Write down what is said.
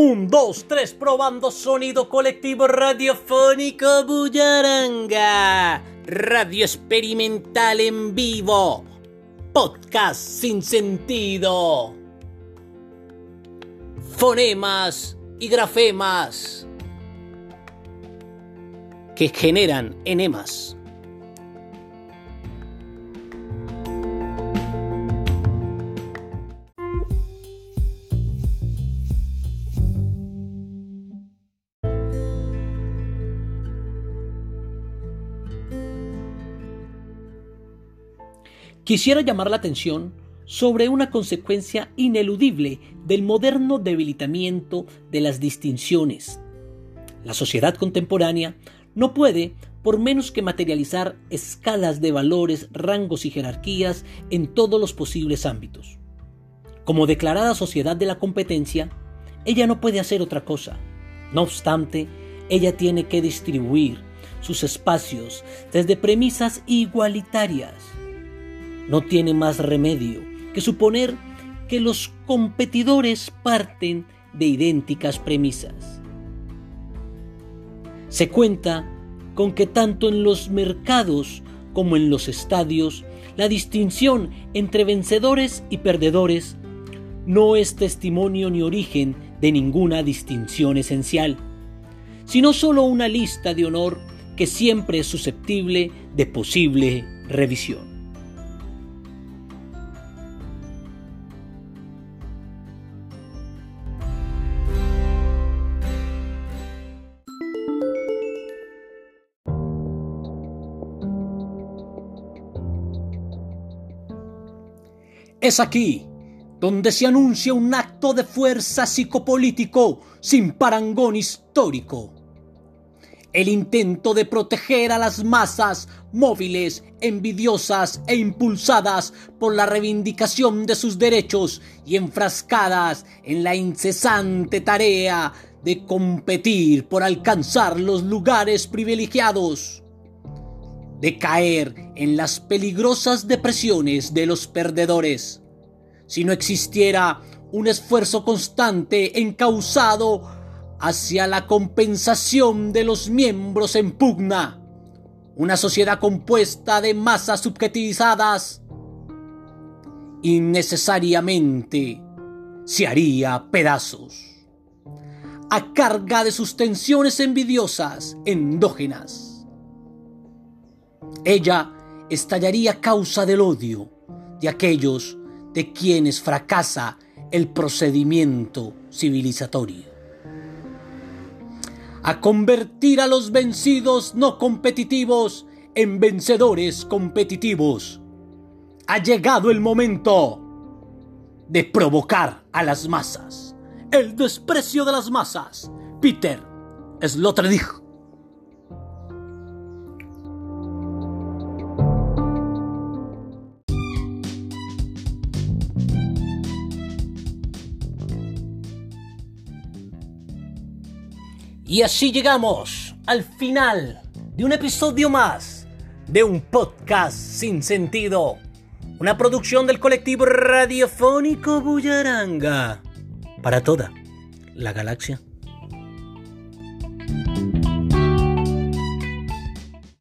Un, dos, tres, probando sonido colectivo radiofónico Bullaranga. Radio experimental en vivo. Podcast sin sentido. Fonemas y grafemas que generan enemas. Quisiera llamar la atención sobre una consecuencia ineludible del moderno debilitamiento de las distinciones. La sociedad contemporánea no puede, por menos que materializar escalas de valores, rangos y jerarquías en todos los posibles ámbitos. Como declarada sociedad de la competencia, ella no puede hacer otra cosa. No obstante, ella tiene que distribuir sus espacios desde premisas igualitarias no tiene más remedio que suponer que los competidores parten de idénticas premisas. Se cuenta con que tanto en los mercados como en los estadios, la distinción entre vencedores y perdedores no es testimonio ni origen de ninguna distinción esencial, sino solo una lista de honor que siempre es susceptible de posible revisión. Es aquí donde se anuncia un acto de fuerza psicopolítico sin parangón histórico. El intento de proteger a las masas móviles, envidiosas e impulsadas por la reivindicación de sus derechos y enfrascadas en la incesante tarea de competir por alcanzar los lugares privilegiados de caer en las peligrosas depresiones de los perdedores. Si no existiera un esfuerzo constante encausado hacia la compensación de los miembros en pugna, una sociedad compuesta de masas subjetivizadas, innecesariamente se haría pedazos, a carga de sus tensiones envidiosas endógenas ella estallaría a causa del odio de aquellos de quienes fracasa el procedimiento civilizatorio. A convertir a los vencidos no competitivos en vencedores competitivos. Ha llegado el momento de provocar a las masas. El desprecio de las masas. Peter Sloterdijk. Y así llegamos al final de un episodio más de un podcast sin sentido. Una producción del colectivo radiofónico Bullaranga. Para toda la galaxia.